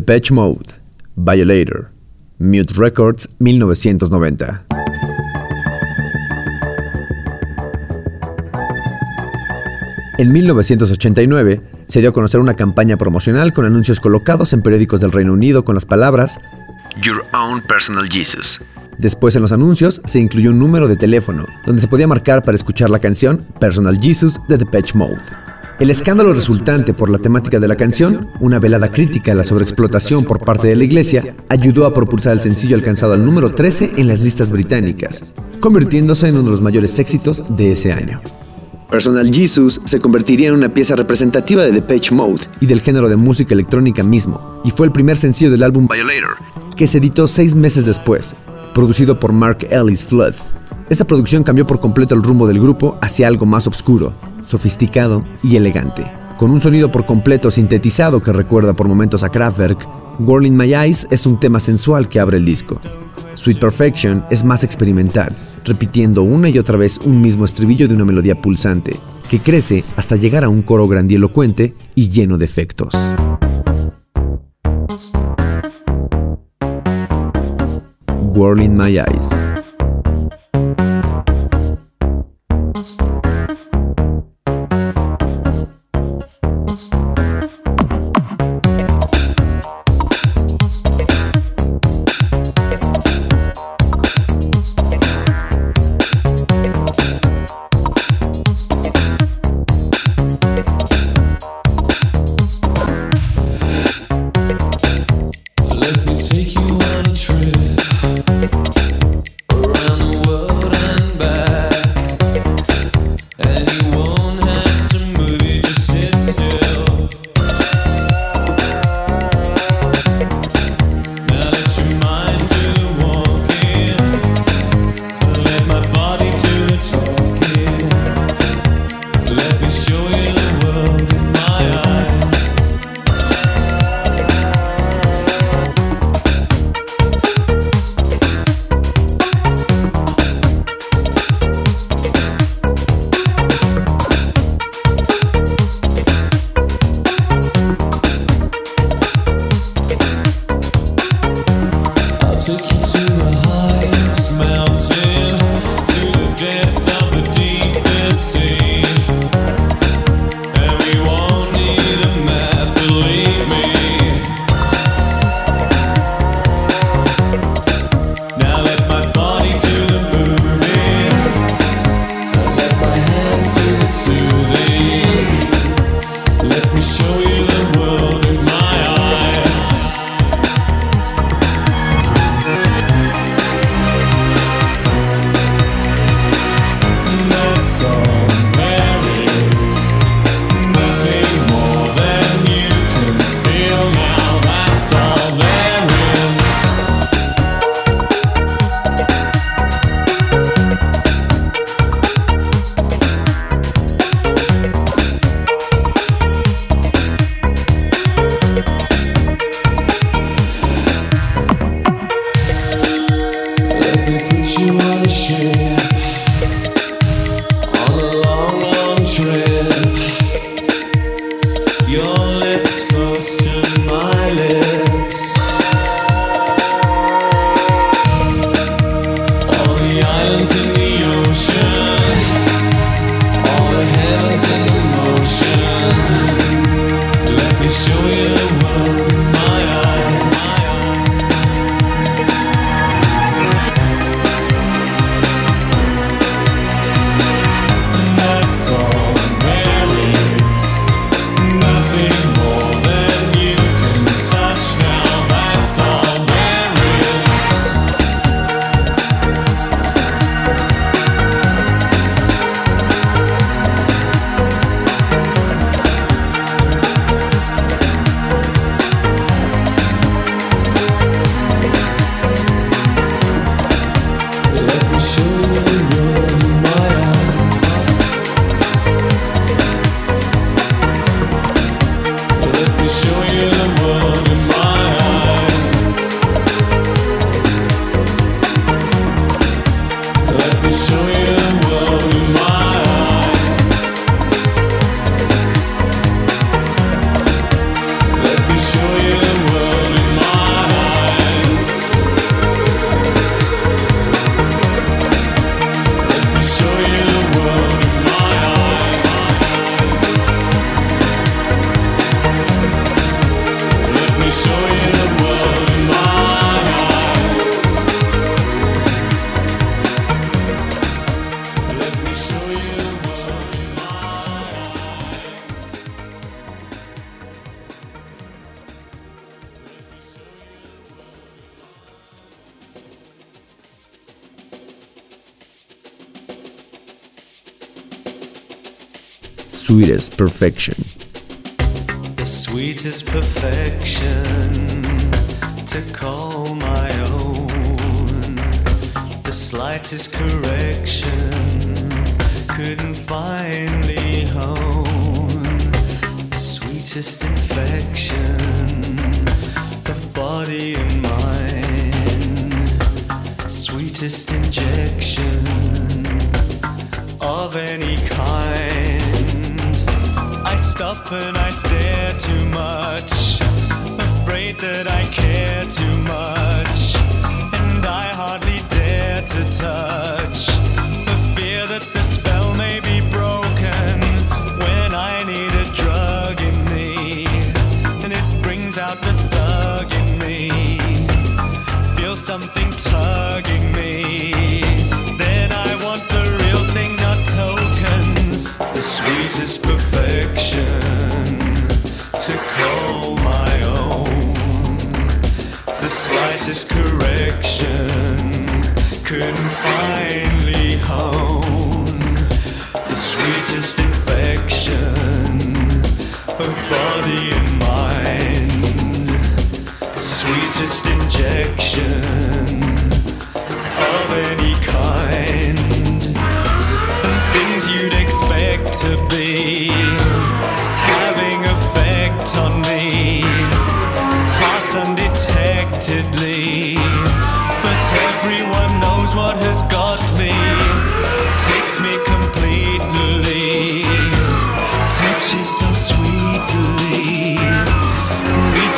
Patch Mode, Violator, Mute Records 1990. En 1989 se dio a conocer una campaña promocional con anuncios colocados en periódicos del Reino Unido con las palabras Your Own Personal Jesus. Después en los anuncios se incluyó un número de teléfono donde se podía marcar para escuchar la canción Personal Jesus de Patch Mode. El escándalo resultante por la temática de la canción, una velada crítica a la sobreexplotación por parte de la iglesia, ayudó a propulsar el sencillo alcanzado al número 13 en las listas británicas, convirtiéndose en uno de los mayores éxitos de ese año. Personal Jesus se convertiría en una pieza representativa de Depeche Mode y del género de música electrónica mismo, y fue el primer sencillo del álbum Violator, que se editó seis meses después, producido por Mark Ellis Flood. Esta producción cambió por completo el rumbo del grupo hacia algo más oscuro, sofisticado y elegante. Con un sonido por completo sintetizado que recuerda por momentos a Kraftwerk, Whirling My Eyes es un tema sensual que abre el disco. Sweet Perfection es más experimental, repitiendo una y otra vez un mismo estribillo de una melodía pulsante, que crece hasta llegar a un coro grandilocuente y lleno de efectos. Whirling My Eyes sweetest perfection. The sweetest perfection to call my own. The slightest correction couldn't finally hone. The sweetest infection of body and mind. Sweetest injection of any and I stare too much. Afraid that I care too much. And I hardly dare to touch. For fear that the spell may be broken. When I need a drug in me. And it brings out the thug in me. Feel something tugging slightest correction couldn't finally hone.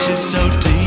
she's so deep.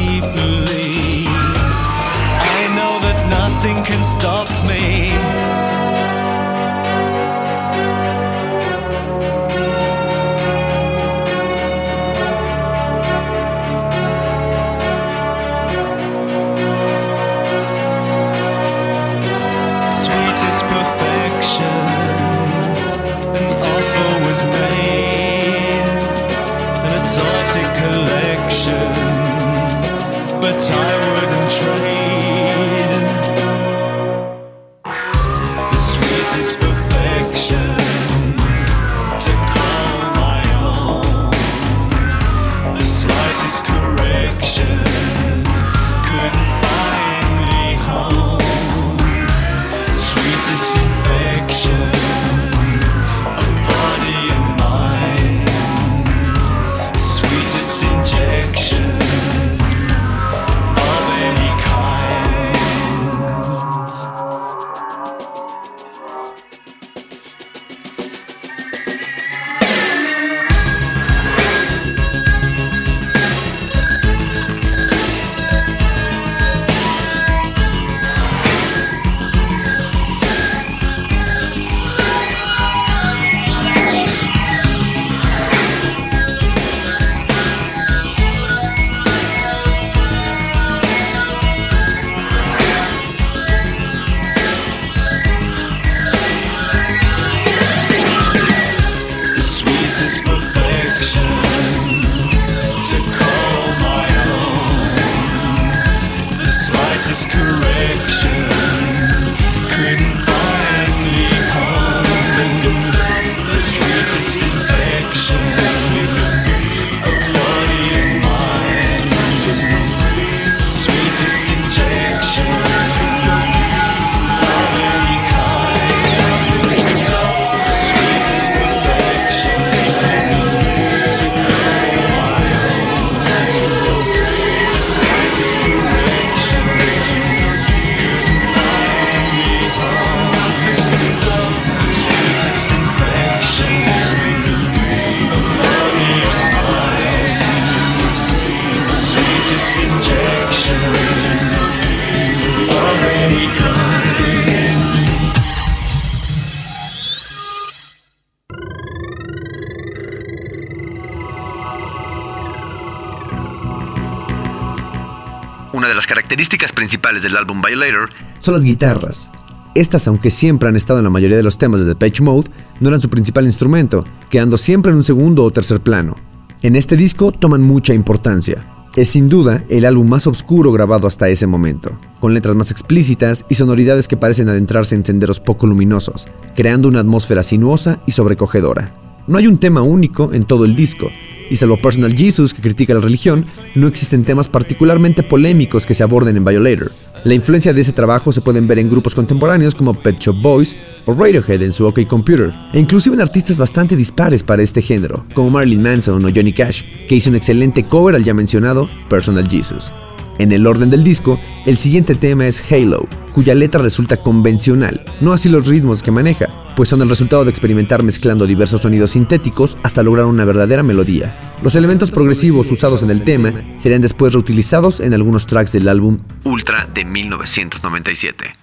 Principales del álbum Violator son las guitarras. Estas, aunque siempre han estado en la mayoría de los temas de Depeche Mode, no eran su principal instrumento, quedando siempre en un segundo o tercer plano. En este disco toman mucha importancia. Es sin duda el álbum más oscuro grabado hasta ese momento, con letras más explícitas y sonoridades que parecen adentrarse en senderos poco luminosos, creando una atmósfera sinuosa y sobrecogedora. No hay un tema único en todo el disco, y salvo Personal Jesus, que critica la religión, no existen temas particularmente polémicos que se aborden en Violator. La influencia de ese trabajo se pueden ver en grupos contemporáneos como Pet Shop Boys o Radiohead en su OK Computer, e inclusive en artistas bastante dispares para este género, como Marilyn Manson o Johnny Cash, que hizo un excelente cover al ya mencionado Personal Jesus. En el orden del disco, el siguiente tema es Halo, cuya letra resulta convencional, no así los ritmos que maneja, pues son el resultado de experimentar mezclando diversos sonidos sintéticos hasta lograr una verdadera melodía. Los elementos progresivos usados en el tema serían después reutilizados en algunos tracks del álbum Ultra de 1997.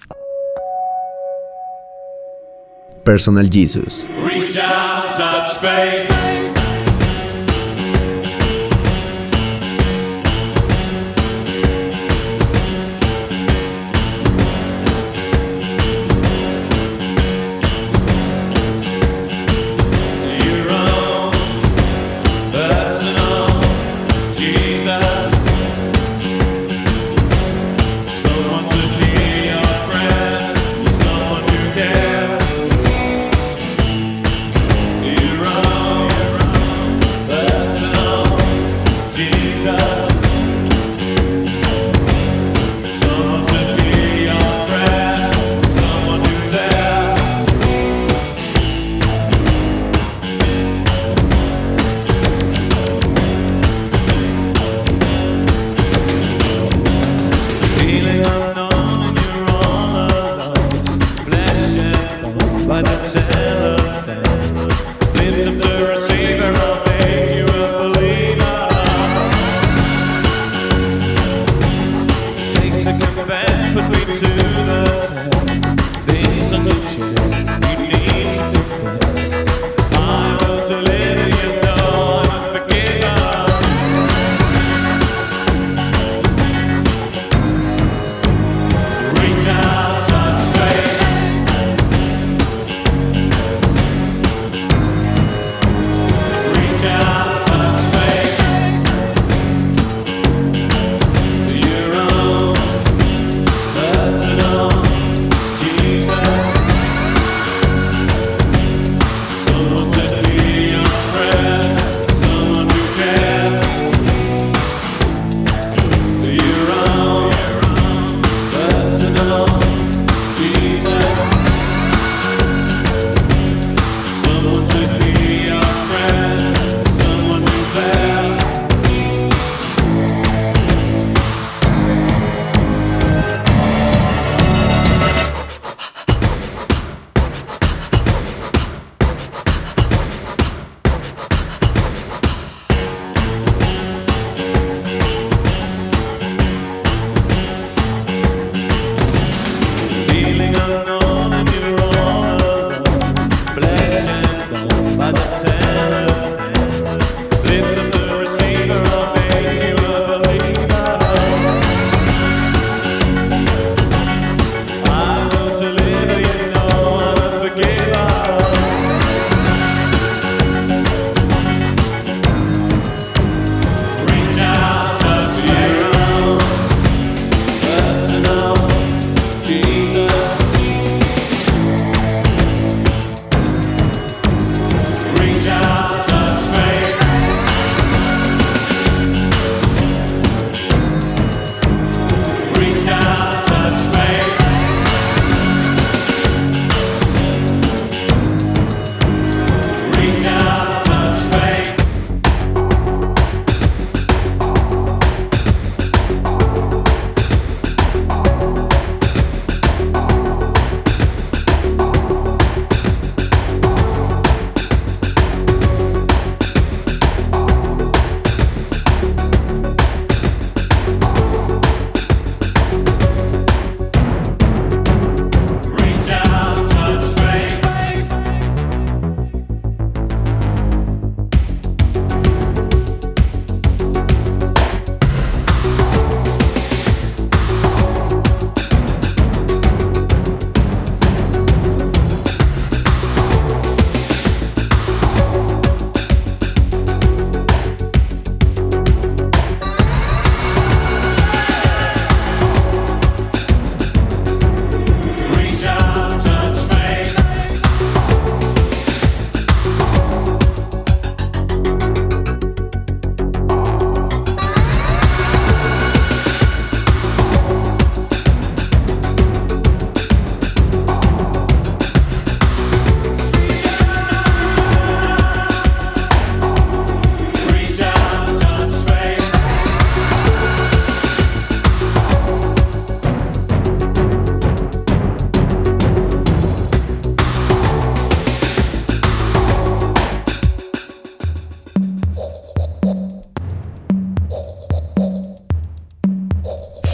Personal Jesus.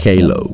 Halo.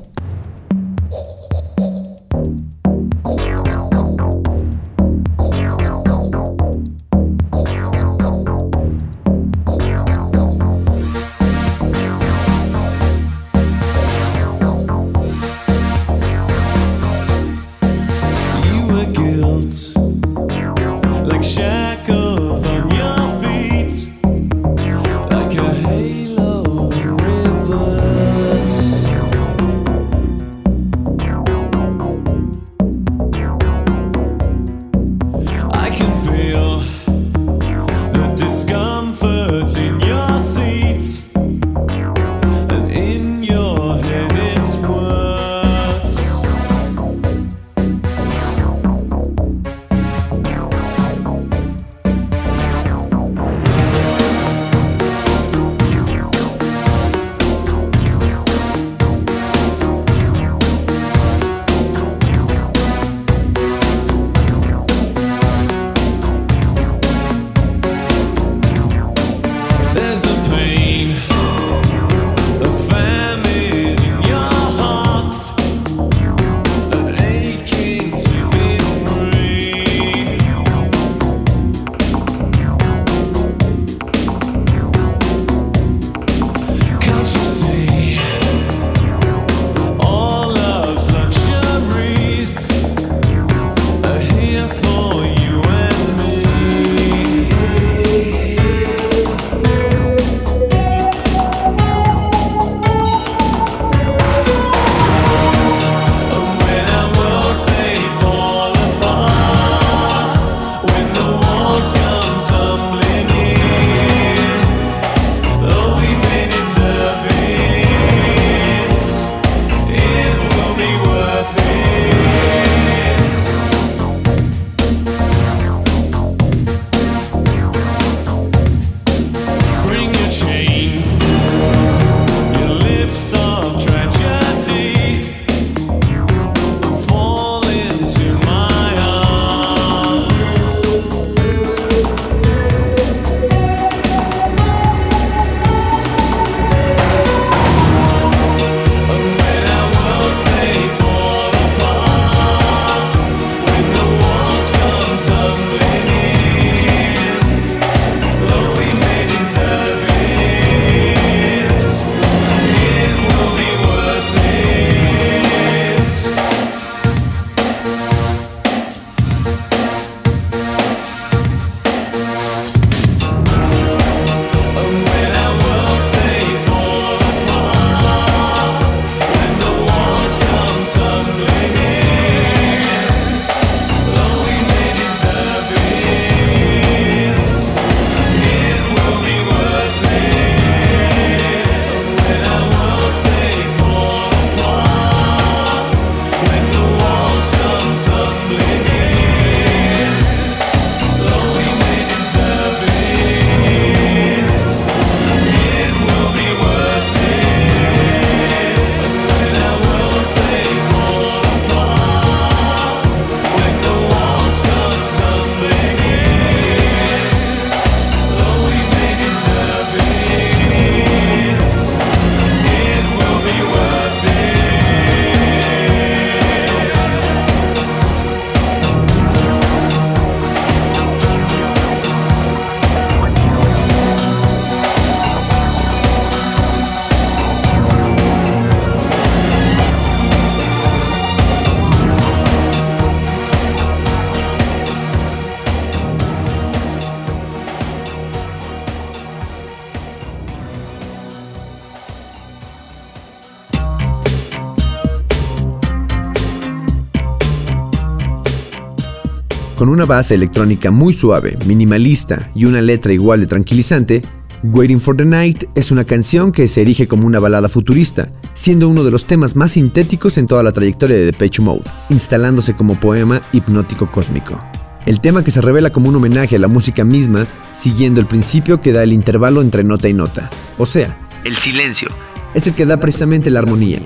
Con una base electrónica muy suave, minimalista y una letra igual de tranquilizante, Waiting for the Night es una canción que se erige como una balada futurista, siendo uno de los temas más sintéticos en toda la trayectoria de Depeche Mode, instalándose como poema hipnótico cósmico. El tema que se revela como un homenaje a la música misma, siguiendo el principio que da el intervalo entre nota y nota, o sea, el silencio, es el que da precisamente la armonía.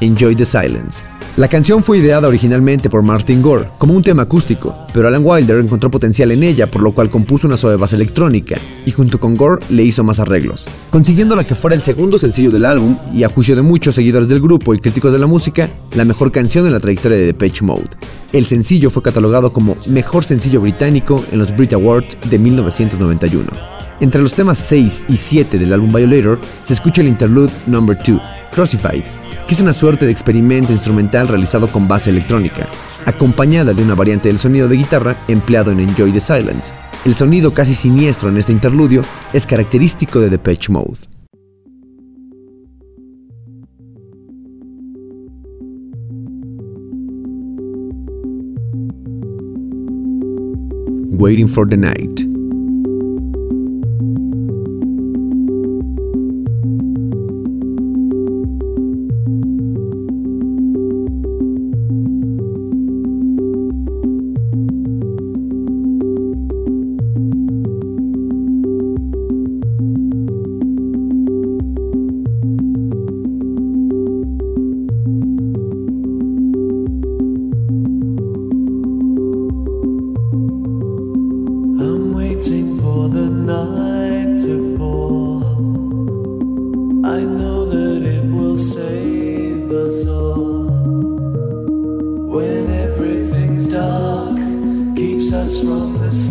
Enjoy the silence, la canción fue ideada originalmente por Martin Gore como un tema acústico, pero Alan Wilder encontró potencial en ella, por lo cual compuso una suave base electrónica y junto con Gore le hizo más arreglos, consiguiendo la que fuera el segundo sencillo del álbum y a juicio de muchos seguidores del grupo y críticos de la música, la mejor canción en la trayectoria de Depeche Mode. El sencillo fue catalogado como mejor sencillo británico en los Brit Awards de 1991. Entre los temas 6 y 7 del álbum Violator se escucha el interlude Number 2, Crucified, que es una suerte de experimento instrumental realizado con base electrónica, acompañada de una variante del sonido de guitarra empleado en Enjoy the Silence. El sonido casi siniestro en este interludio es característico de Depeche Mode. Waiting for the Night.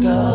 go.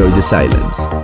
Enjoy the Silence.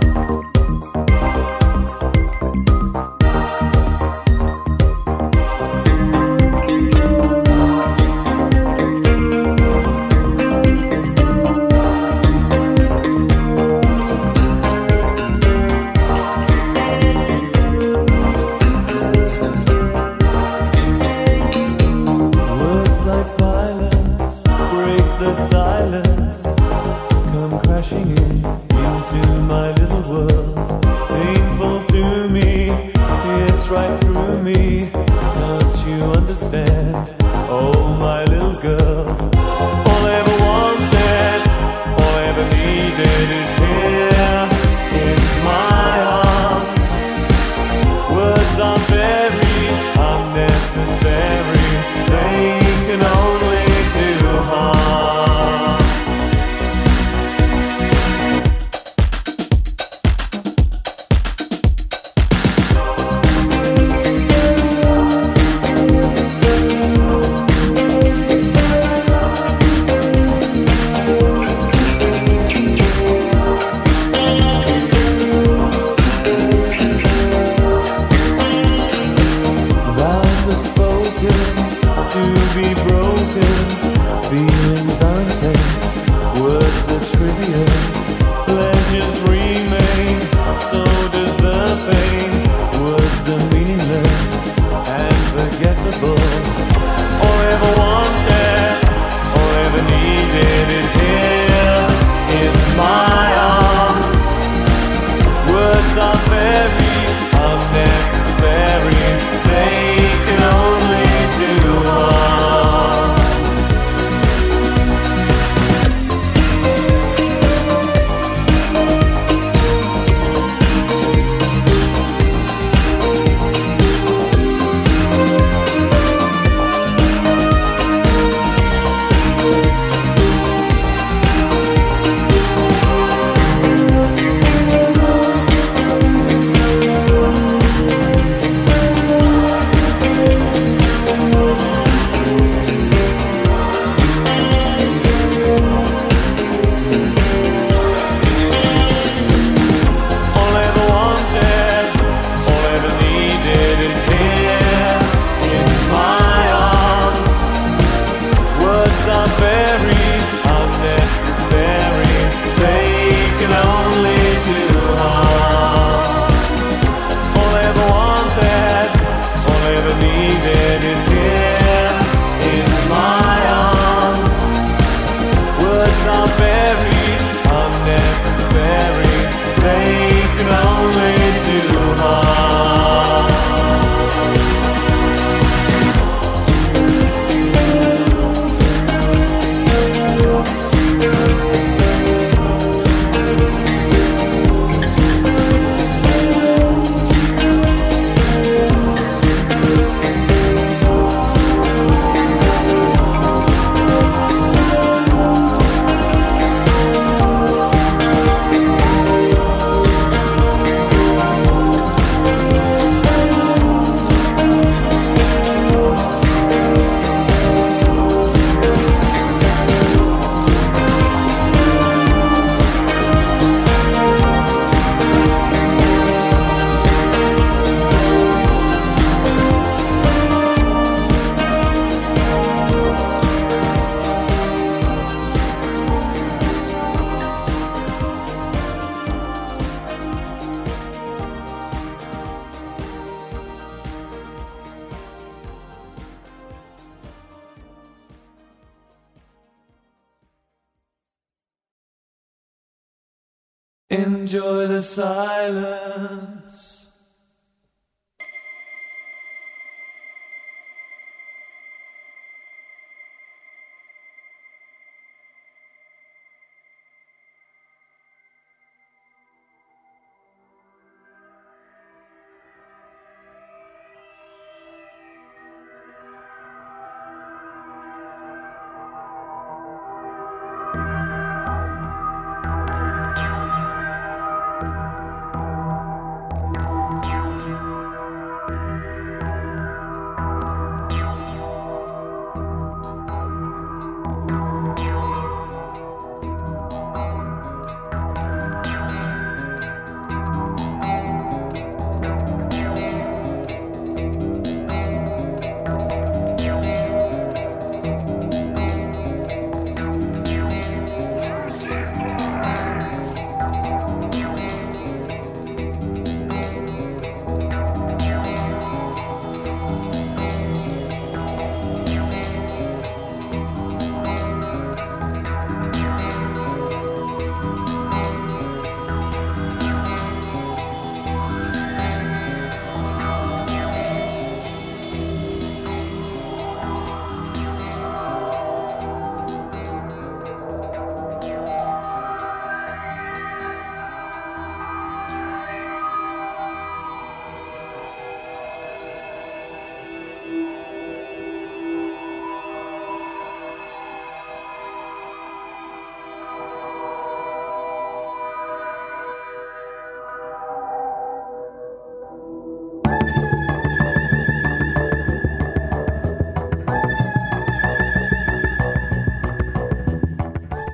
Silence.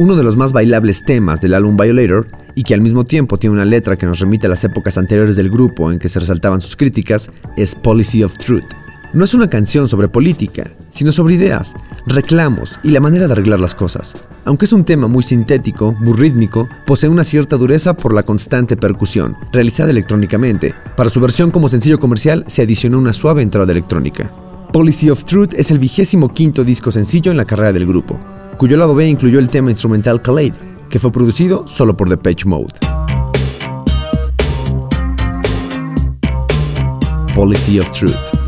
Uno de los más bailables temas del álbum Violator, y que al mismo tiempo tiene una letra que nos remite a las épocas anteriores del grupo en que se resaltaban sus críticas, es Policy of Truth. No es una canción sobre política, sino sobre ideas, reclamos y la manera de arreglar las cosas. Aunque es un tema muy sintético, muy rítmico, posee una cierta dureza por la constante percusión, realizada electrónicamente. Para su versión como sencillo comercial se adicionó una suave entrada electrónica. Policy of Truth es el vigésimo quinto disco sencillo en la carrera del grupo, cuyo lado B incluyó el tema instrumental Khaled, que fue producido solo por The Page Mode. Policy of Truth.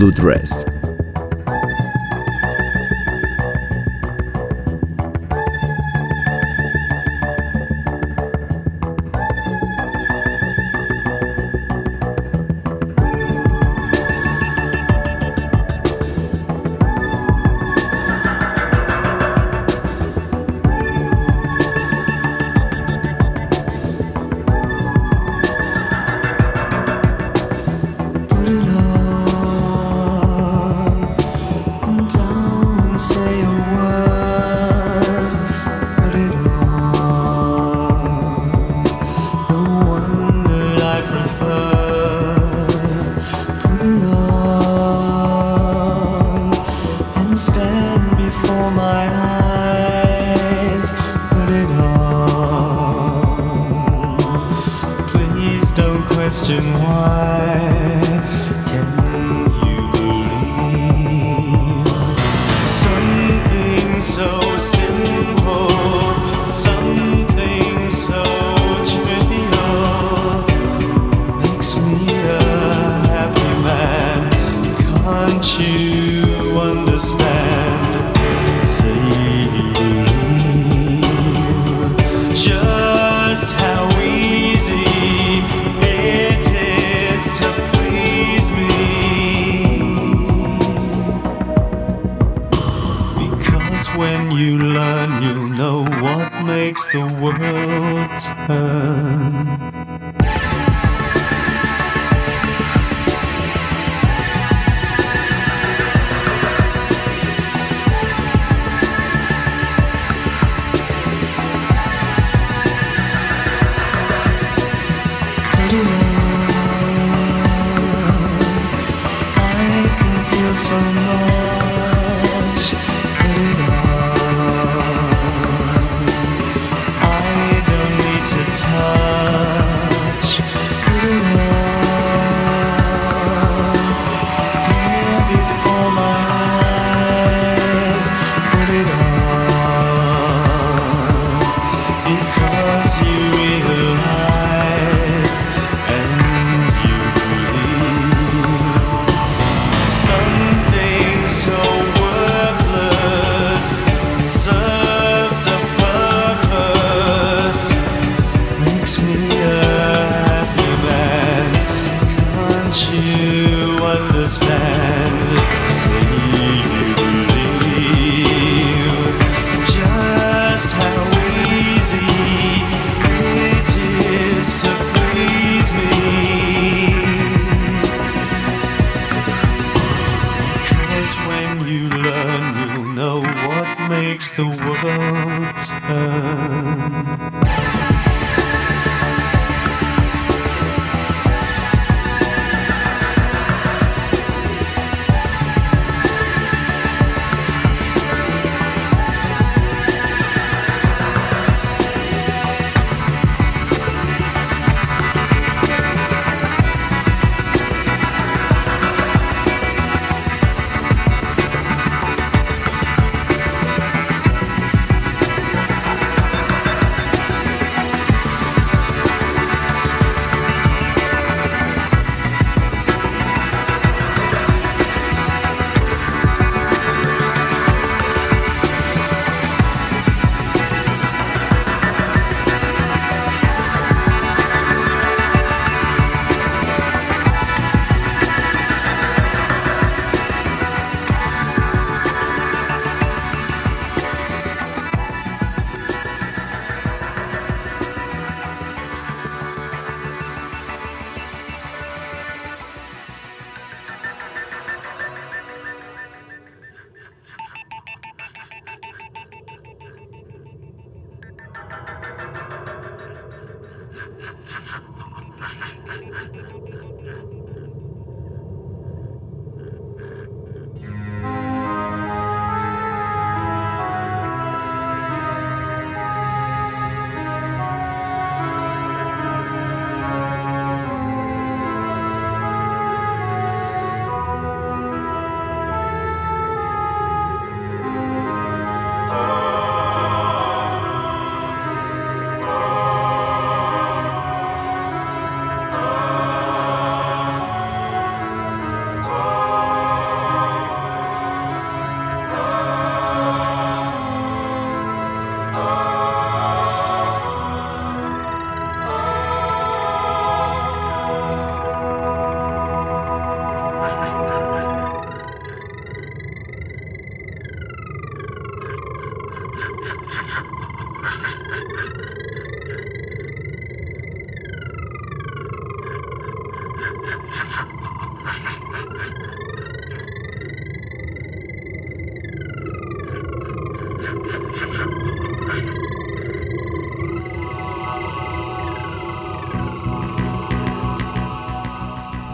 Blue Dress. question why.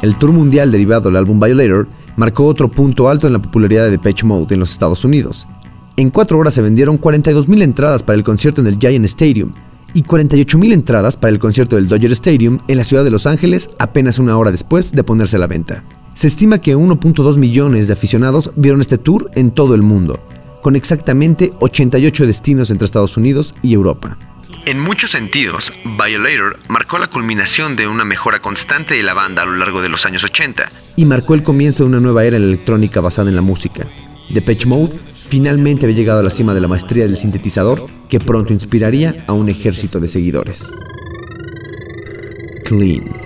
El tour mundial derivado del álbum Violator marcó otro punto alto en la popularidad de Depeche Mode en los Estados Unidos. En cuatro horas se vendieron 42.000 entradas para el concierto en el Giant Stadium y 48.000 entradas para el concierto del Dodger Stadium en la ciudad de Los Ángeles apenas una hora después de ponerse a la venta. Se estima que 1.2 millones de aficionados vieron este tour en todo el mundo, con exactamente 88 destinos entre Estados Unidos y Europa. En muchos sentidos, Violator marcó la culminación de una mejora constante de la banda a lo largo de los años 80 y marcó el comienzo de una nueva era electrónica basada en la música. Depeche Mode finalmente había llegado a la cima de la maestría del sintetizador que pronto inspiraría a un ejército de seguidores. Clean.